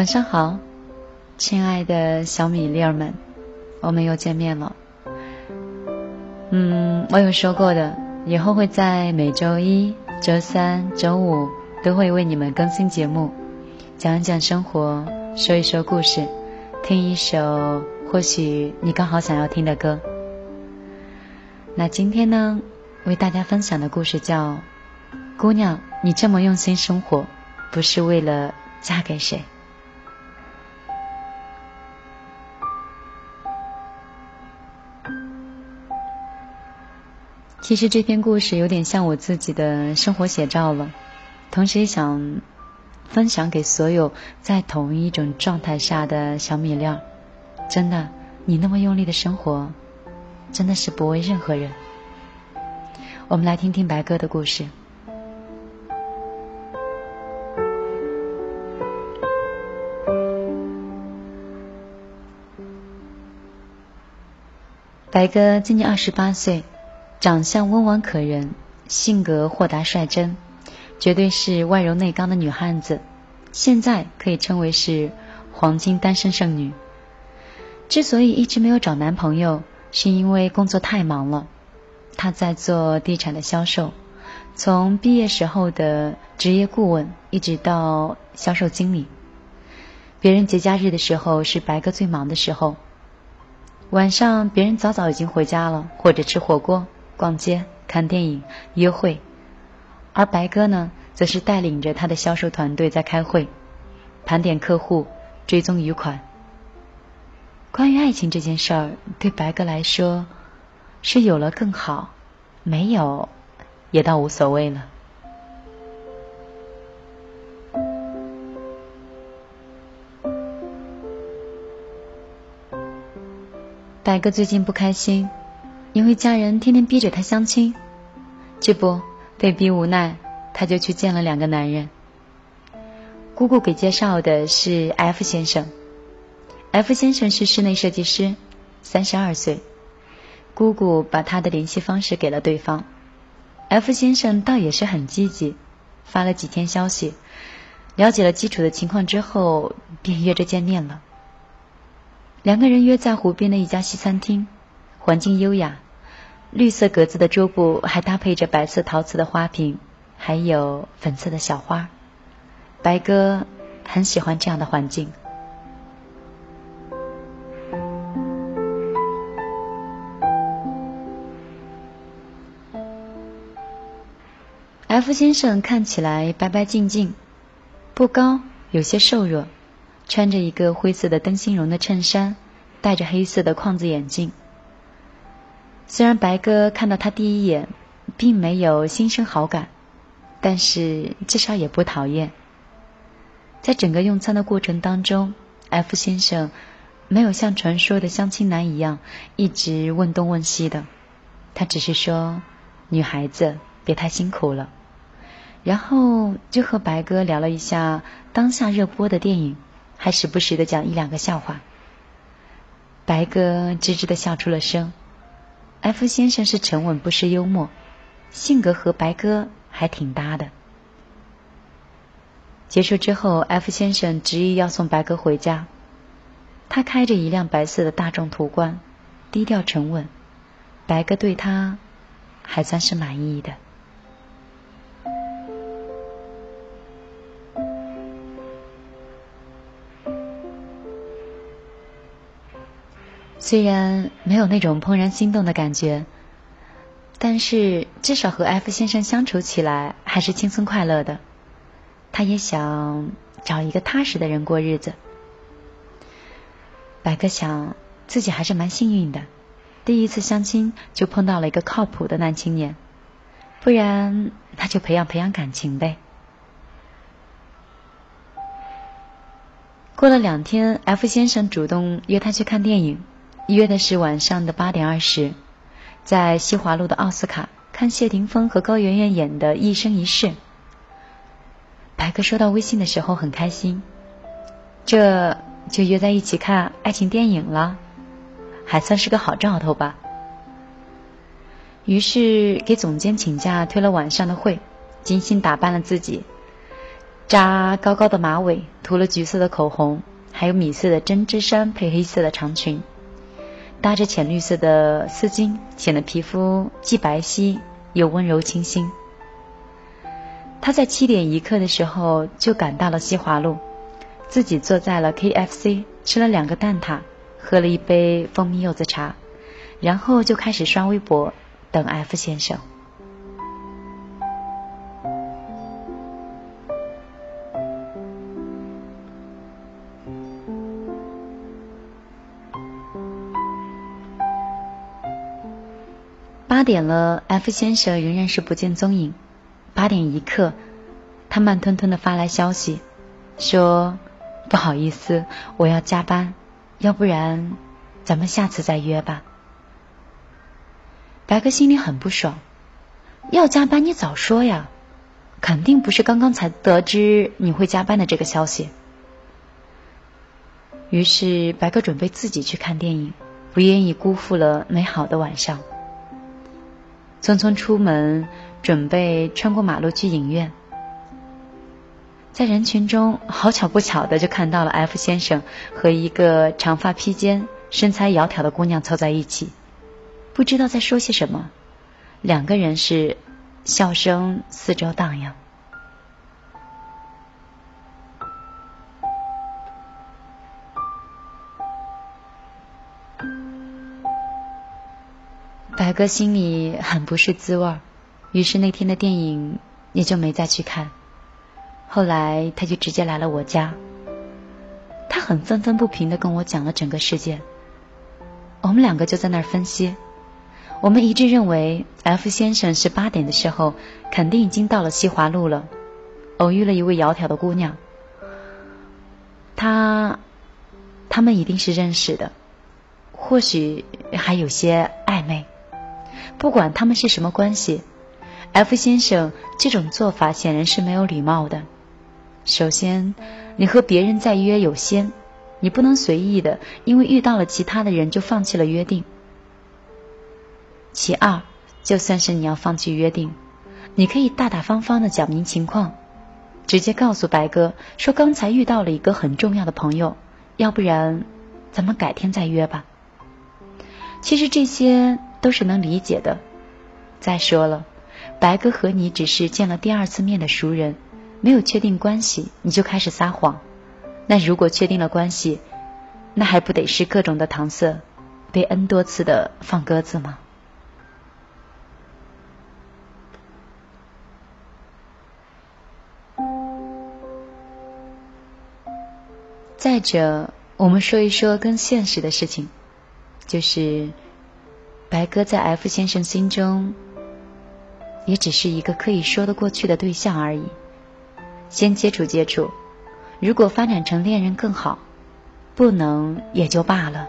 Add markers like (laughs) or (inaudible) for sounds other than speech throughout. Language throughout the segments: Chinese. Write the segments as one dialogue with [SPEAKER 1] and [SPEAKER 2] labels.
[SPEAKER 1] 晚上好，亲爱的小米粒儿们，我们又见面了。嗯，我有说过的，以后会在每周一、周三、周五都会为你们更新节目，讲一讲生活，说一说故事，听一首或许你刚好想要听的歌。那今天呢，为大家分享的故事叫《姑娘，你这么用心生活，不是为了嫁给谁》。其实这篇故事有点像我自己的生活写照了，同时也想分享给所有在同一种状态下的小米粒儿。真的，你那么用力的生活，真的是不为任何人。我们来听听白鸽的故事。白鸽今年二十八岁。长相温婉可人，性格豁达率真，绝对是外柔内刚的女汉子。现在可以称为是黄金单身剩女。之所以一直没有找男朋友，是因为工作太忙了。她在做地产的销售，从毕业时候的职业顾问，一直到销售经理。别人节假日的时候，是白哥最忙的时候。晚上别人早早已经回家了，或者吃火锅。逛街、看电影、约会，而白哥呢，则是带领着他的销售团队在开会，盘点客户，追踪余款。关于爱情这件事儿，对白哥来说，是有了更好，没有也倒无所谓了。白哥最近不开心。因为家人天天逼着他相亲，这不被逼无奈，他就去见了两个男人。姑姑给介绍的是 F 先生，F 先生是室内设计师，三十二岁。姑姑把他的联系方式给了对方，F 先生倒也是很积极，发了几天消息，了解了基础的情况之后，便约着见面了。两个人约在湖边的一家西餐厅。环境优雅，绿色格子的桌布还搭配着白色陶瓷的花瓶，还有粉色的小花。白哥很喜欢这样的环境。F 先生看起来白白净净，不高，有些瘦弱，穿着一个灰色的灯芯绒的衬衫，戴着黑色的框子眼镜。虽然白哥看到他第一眼，并没有心生好感，但是至少也不讨厌。在整个用餐的过程当中，F 先生没有像传说的相亲男一样一直问东问西的，他只是说：“女孩子别太辛苦了。”然后就和白哥聊了一下当下热播的电影，还时不时的讲一两个笑话。白哥吱吱的笑出了声。F 先生是沉稳不失幽默，性格和白哥还挺搭的。结束之后，F 先生执意要送白哥回家。他开着一辆白色的大众途观，低调沉稳。白哥对他还算是满意的。虽然没有那种怦然心动的感觉，但是至少和 F 先生相处起来还是轻松快乐的。他也想找一个踏实的人过日子。白哥想自己还是蛮幸运的，第一次相亲就碰到了一个靠谱的男青年，不然那就培养培养感情呗。过了两天，F 先生主动约他去看电影。约的是晚上的八点二十，在西华路的奥斯卡看谢霆锋和高圆圆演的《一生一世》。白哥收到微信的时候很开心，这就约在一起看爱情电影了，还算是个好兆头吧。于是给总监请假推了晚上的会，精心打扮了自己，扎高高的马尾，涂了橘色的口红，还有米色的针织衫配黑色的长裙，搭着浅绿色的丝巾，显得皮肤既白皙又温柔清新。他在七点一刻的时候就赶到了西华路，自己坐在了 KFC，吃了两个蛋挞，喝了一杯蜂蜜柚子茶，然后就开始刷微博等 F 先生。点了，F 先生仍然是不见踪影。八点一刻，他慢吞吞的发来消息，说：“不好意思，我要加班，要不然咱们下次再约吧。”白哥心里很不爽，要加班你早说呀，肯定不是刚刚才得知你会加班的这个消息。于是白哥准备自己去看电影，不愿意辜负了美好的晚上。匆匆出门，准备穿过马路去影院，在人群中，好巧不巧的就看到了 F 先生和一个长发披肩、身材窈窕的姑娘凑在一起，不知道在说些什么，两个人是笑声四周荡漾。白哥心里很不是滋味于是那天的电影也就没再去看。后来他就直接来了我家，他很愤愤不平的跟我讲了整个事件。我们两个就在那儿分析，我们一致认为 F 先生是八点的时候肯定已经到了西华路了，偶遇了一位窈窕的姑娘，他他们一定是认识的，或许还有些暧昧。不管他们是什么关系，F 先生这种做法显然是没有礼貌的。首先，你和别人在约有先，你不能随意的因为遇到了其他的人就放弃了约定。其二，就算是你要放弃约定，你可以大大方方的讲明情况，直接告诉白哥说刚才遇到了一个很重要的朋友，要不然咱们改天再约吧。其实这些。都是能理解的。再说了，白哥和你只是见了第二次面的熟人，没有确定关系，你就开始撒谎。那如果确定了关系，那还不得是各种的搪塞，被 N 多次的放鸽子吗？再者，我们说一说更现实的事情，就是。白哥在 F 先生心中，也只是一个可以说得过去的对象而已。先接触接触，如果发展成恋人更好，不能也就罢了。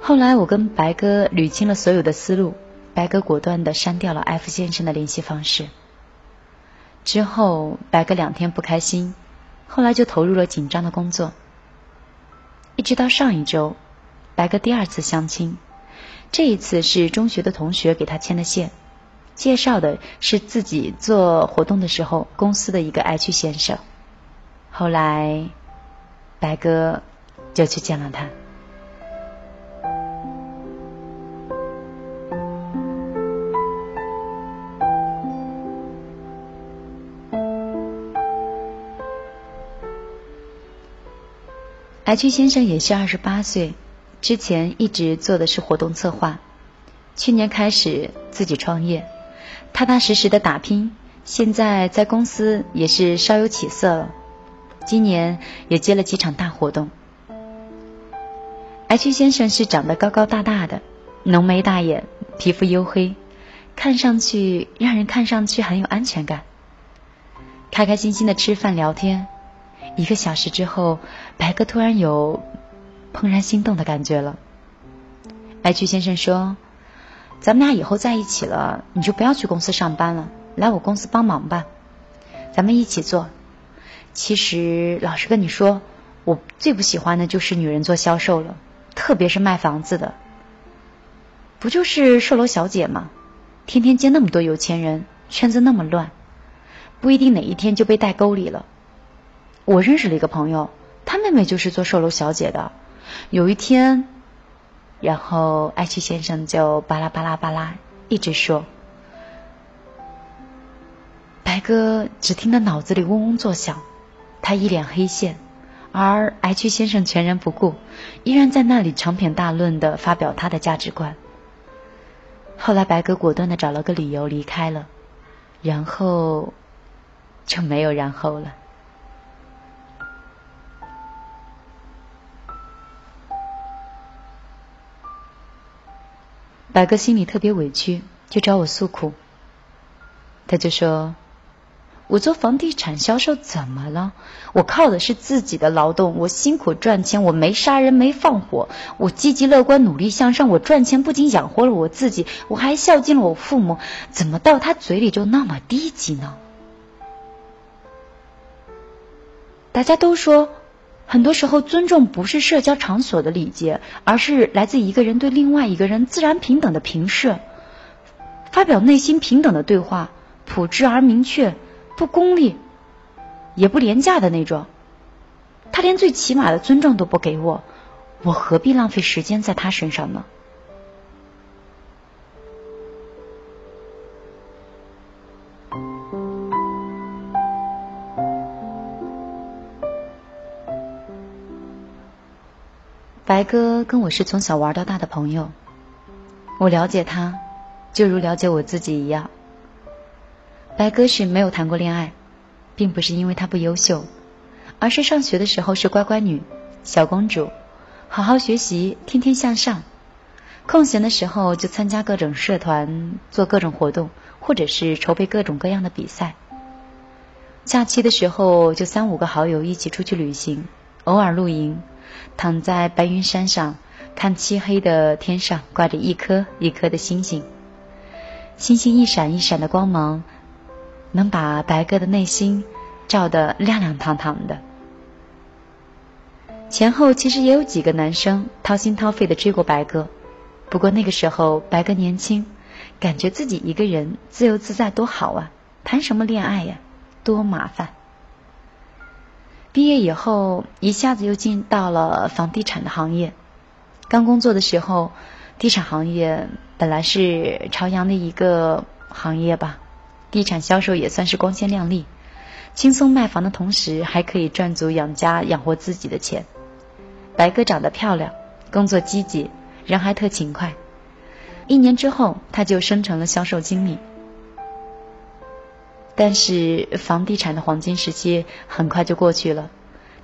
[SPEAKER 1] 后来我跟白哥捋清了所有的思路，白哥果断的删掉了 F 先生的联系方式。之后，白哥两天不开心，后来就投入了紧张的工作。一直到上一周，白哥第二次相亲。这一次是中学的同学给他牵的线，介绍的是自己做活动的时候公司的一个 H 先生。后来，白哥就去见了他。H 先生也是二十八岁。之前一直做的是活动策划，去年开始自己创业，踏踏实实的打拼，现在在公司也是稍有起色了。今年也接了几场大活动。H 先生是长得高高大大的，浓眉大眼，皮肤黝黑，看上去让人看上去很有安全感。开开心心的吃饭聊天，一个小时之后，白哥突然有。怦然心动的感觉了。白曲先生说：“咱们俩以后在一起了，你就不要去公司上班了，来我公司帮忙吧，咱们一起做。其实，老实跟你说，我最不喜欢的就是女人做销售了，特别是卖房子的。不就是售楼小姐吗？天天接那么多有钱人，圈子那么乱，不一定哪一天就被带沟里了。我认识了一个朋友，他妹妹就是做售楼小姐的。有一天，然后爱趣先生就巴拉巴拉巴拉一直说，白哥只听得脑子里嗡嗡作响，他一脸黑线，而 H 先生全然不顾，依然在那里长篇大论的发表他的价值观。后来白哥果断的找了个理由离开了，然后就没有然后了。白哥心里特别委屈，就找我诉苦。他就说：“我做房地产销售怎么了？我靠的是自己的劳动，我辛苦赚钱，我没杀人，没放火，我积极乐观，努力向上。我赚钱不仅养活了我自己，我还孝敬了我父母。怎么到他嘴里就那么低级呢？”大家都说。很多时候，尊重不是社交场所的礼节，而是来自一个人对另外一个人自然平等的平视。发表内心平等的对话，朴质而明确，不功利，也不廉价的那种。他连最起码的尊重都不给我，我何必浪费时间在他身上呢？白哥跟我是从小玩到大的朋友，我了解他，就如了解我自己一样。白哥是没有谈过恋爱，并不是因为他不优秀，而是上学的时候是乖乖女、小公主，好好学习，天天向上。空闲的时候就参加各种社团，做各种活动，或者是筹备各种各样的比赛。假期的时候就三五个好友一起出去旅行，偶尔露营。躺在白云山上，看漆黑的天上挂着一颗一颗的星星，星星一闪一闪的光芒，能把白鸽的内心照得亮亮堂堂的。前后其实也有几个男生掏心掏肺的追过白鸽，不过那个时候白鸽年轻，感觉自己一个人自由自在多好啊，谈什么恋爱呀，多麻烦。毕业以后，一下子又进到了房地产的行业。刚工作的时候，地产行业本来是朝阳的一个行业吧，地产销售也算是光鲜亮丽，轻松卖房的同时，还可以赚足养家养活自己的钱。白哥长得漂亮，工作积极，人还特勤快。一年之后，他就升成了销售经理。但是房地产的黄金时期很快就过去了，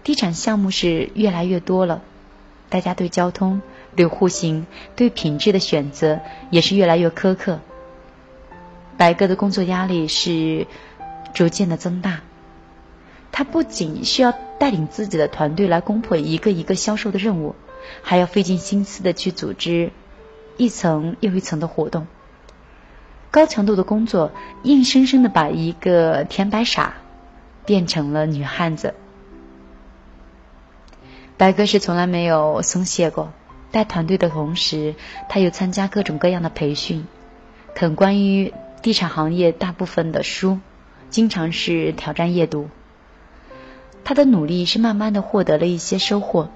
[SPEAKER 1] 地产项目是越来越多了，大家对交通、对户型、对品质的选择也是越来越苛刻。白哥的工作压力是逐渐的增大，他不仅需要带领自己的团队来攻破一个一个销售的任务，还要费尽心思的去组织一层又一层的活动。高强度的工作，硬生生的把一个甜白傻变成了女汉子。白哥是从来没有松懈过，带团队的同时，他又参加各种各样的培训，啃关于地产行业大部分的书，经常是挑战夜读。他的努力是慢慢的获得了一些收获。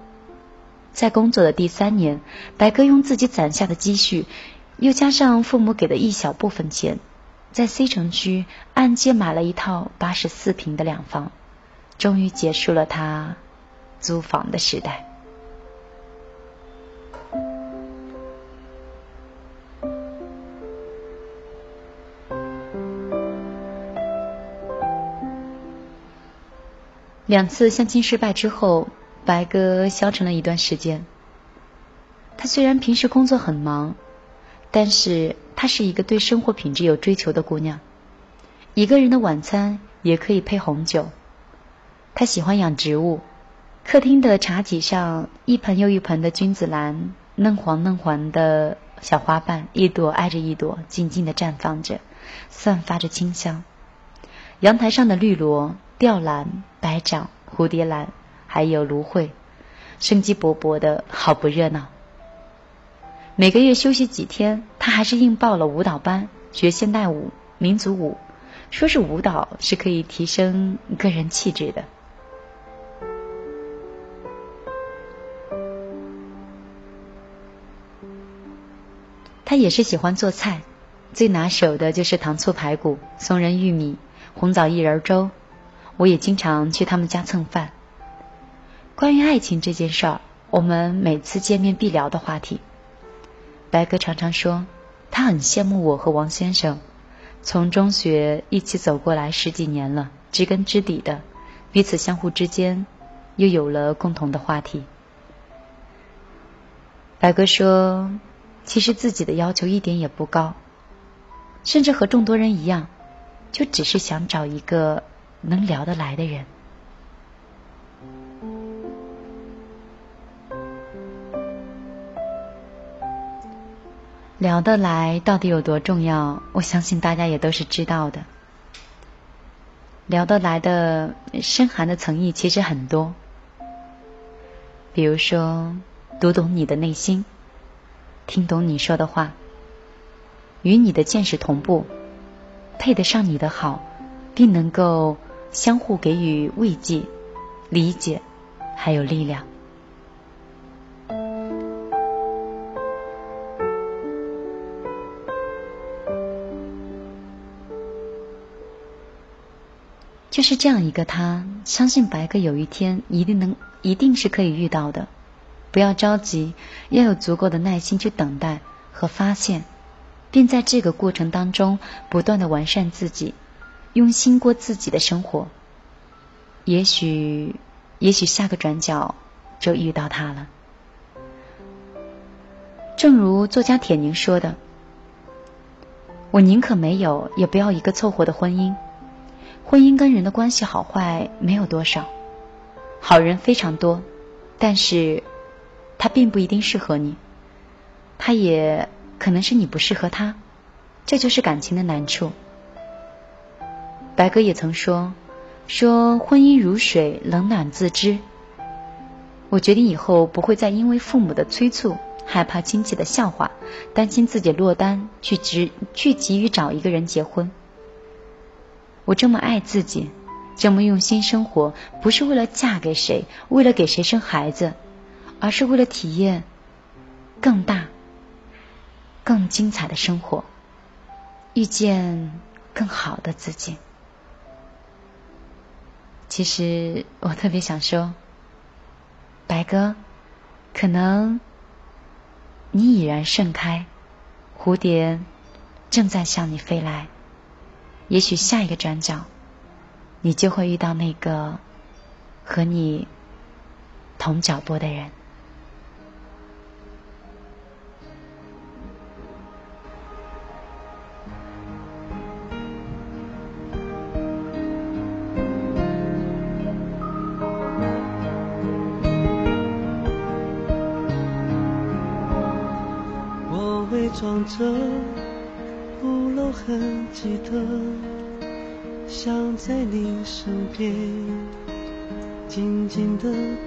[SPEAKER 1] 在工作的第三年，白哥用自己攒下的积蓄。又加上父母给的一小部分钱，在 C 城区按揭买了一套八十四平的两房，终于结束了他租房的时代。两次相亲失败之后，白哥消沉了一段时间。他虽然平时工作很忙。但是她是一个对生活品质有追求的姑娘，一个人的晚餐也可以配红酒。她喜欢养植物，客厅的茶几上一盆又一盆的君子兰，嫩黄嫩黄的小花瓣，一朵挨着一朵，静静的绽放着，散发着清香。阳台上的绿萝、吊兰、白掌、蝴蝶兰，还有芦荟，生机勃勃的，好不热闹。每个月休息几天，他还是硬报了舞蹈班，学现代舞、民族舞，说是舞蹈是可以提升个人气质的。他也是喜欢做菜，最拿手的就是糖醋排骨、松仁玉米、红枣薏仁粥。我也经常去他们家蹭饭。关于爱情这件事儿，我们每次见面必聊的话题。白哥常常说，他很羡慕我和王先生，从中学一起走过来十几年了，知根知底的，彼此相互之间又有了共同的话题。白哥说。其实自己的要求一点也不高，甚至和众多人一样，就只是想找一个能聊得来的人。聊得来到底有多重要？我相信大家也都是知道的。聊得来的深含的层意其实很多，比如说读懂你的内心。听懂你说的话，与你的见识同步，配得上你的好，并能够相互给予慰藉、理解，还有力量。就是这样一个他，相信白哥有一天一定能，一定是可以遇到的。不要着急，要有足够的耐心去等待和发现，并在这个过程当中不断的完善自己，用心过自己的生活。也许，也许下个转角就遇到他了。正如作家铁凝说的：“我宁可没有，也不要一个凑合的婚姻。婚姻跟人的关系好坏没有多少，好人非常多，但是。”他并不一定适合你，他也可能是你不适合他，这就是感情的难处。白哥也曾说：“说婚姻如水，冷暖自知。”我决定以后不会再因为父母的催促、害怕亲戚的笑话、担心自己落单去急去急于找一个人结婚。我这么爱自己，这么用心生活，不是为了嫁给谁，为了给谁生孩子。而是为了体验更大、更精彩的生活，遇见更好的自己。其实我特别想说，白哥，可能你已然盛开，蝴蝶正在向你飞来。也许下一个转角，你就会遇到那个和你同脚步的人。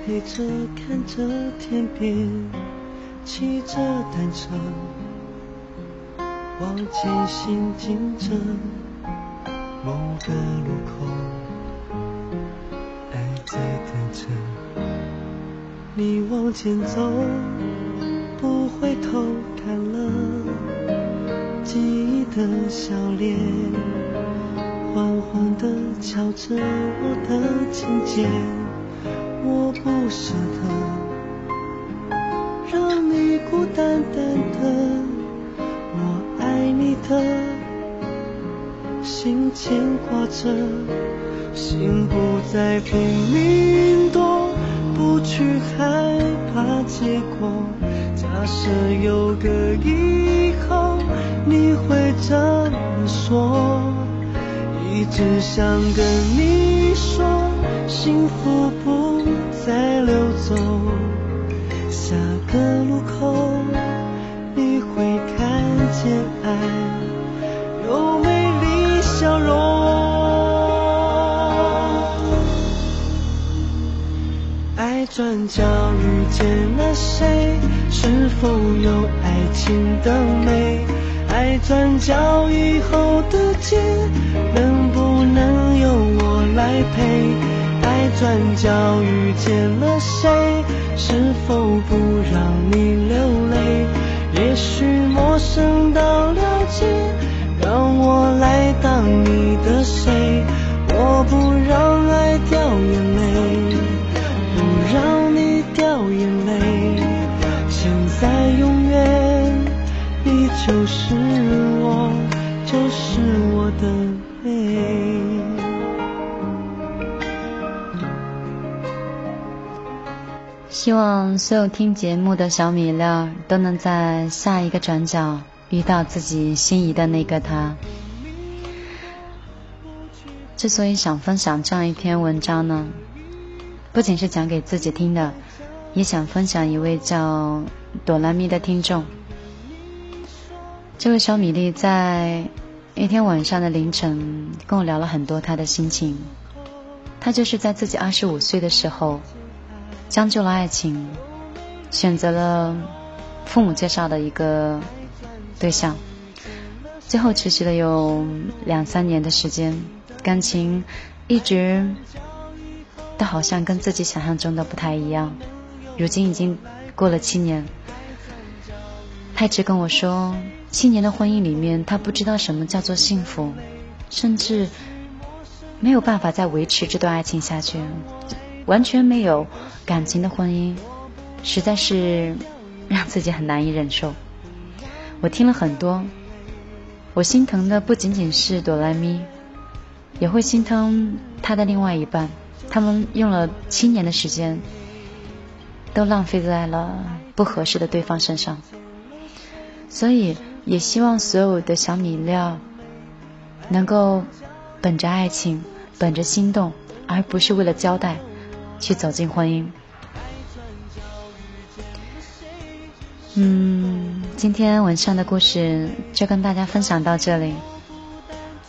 [SPEAKER 2] 陪着，看着天边，骑着单车，往前行进着，某个路口，爱在等着，你往前走，不回头看了。记忆的笑脸，缓缓地敲着我的琴键，我不舍得让你孤单单的，我爱你的心牵挂着，心不再拼命躲，不去害怕结果，假设有个以后。你会这么说？一直想跟你说，幸福不在溜走。下个路口，你会看见爱有美丽笑容。爱转角遇见了谁？是否有爱情的美？爱转角以后的街，能不能由我来陪。爱转角遇见了谁？是否不让你流泪？也许陌生到了解，让我来当你的谁？我不让
[SPEAKER 1] 希望所有听节目的小米粒儿都能在下一个转角遇到自己心仪的那个他。之所以想分享这样一篇文章呢，不仅是讲给自己听的，也想分享一位叫朵拉咪的听众。这位小米粒在一天晚上的凌晨跟我聊了很多他的心情。他就是在自己二十五岁的时候。将就了爱情，选择了父母介绍的一个对象，最后持续了有两三年的时间，感情一直都好像跟自己想象中的不太一样。如今已经过了七年，他一直跟我说，七年的婚姻里面，他不知道什么叫做幸福，甚至没有办法再维持这段爱情下去。完全没有感情的婚姻，实在是 (laughs) 让自己很难以忍受。我听了很多，我心疼的不仅仅是哆来咪，也会心疼他的另外一半。他们用了七年的时间，都浪费在了不合适的对方身上。所以，也希望所有的小米料能够本着爱情，本着心动，而不是为了交代。去走进婚姻。嗯，今天晚上的故事就跟大家分享到这里。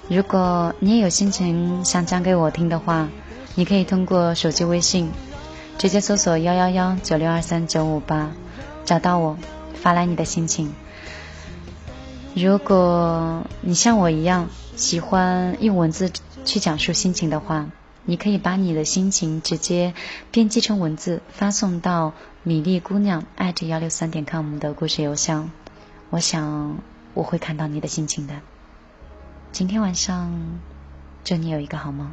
[SPEAKER 1] 如果你也有心情想讲给我听的话，你可以通过手机微信直接搜索幺幺幺九六二三九五八找到我，发来你的心情。如果你像我一样喜欢用文字去讲述心情的话。你可以把你的心情直接编辑成文字，发送到米粒姑娘艾特幺六三点 com 的故事邮箱。我想我会看到你的心情的。今天晚上，祝你有一个好梦。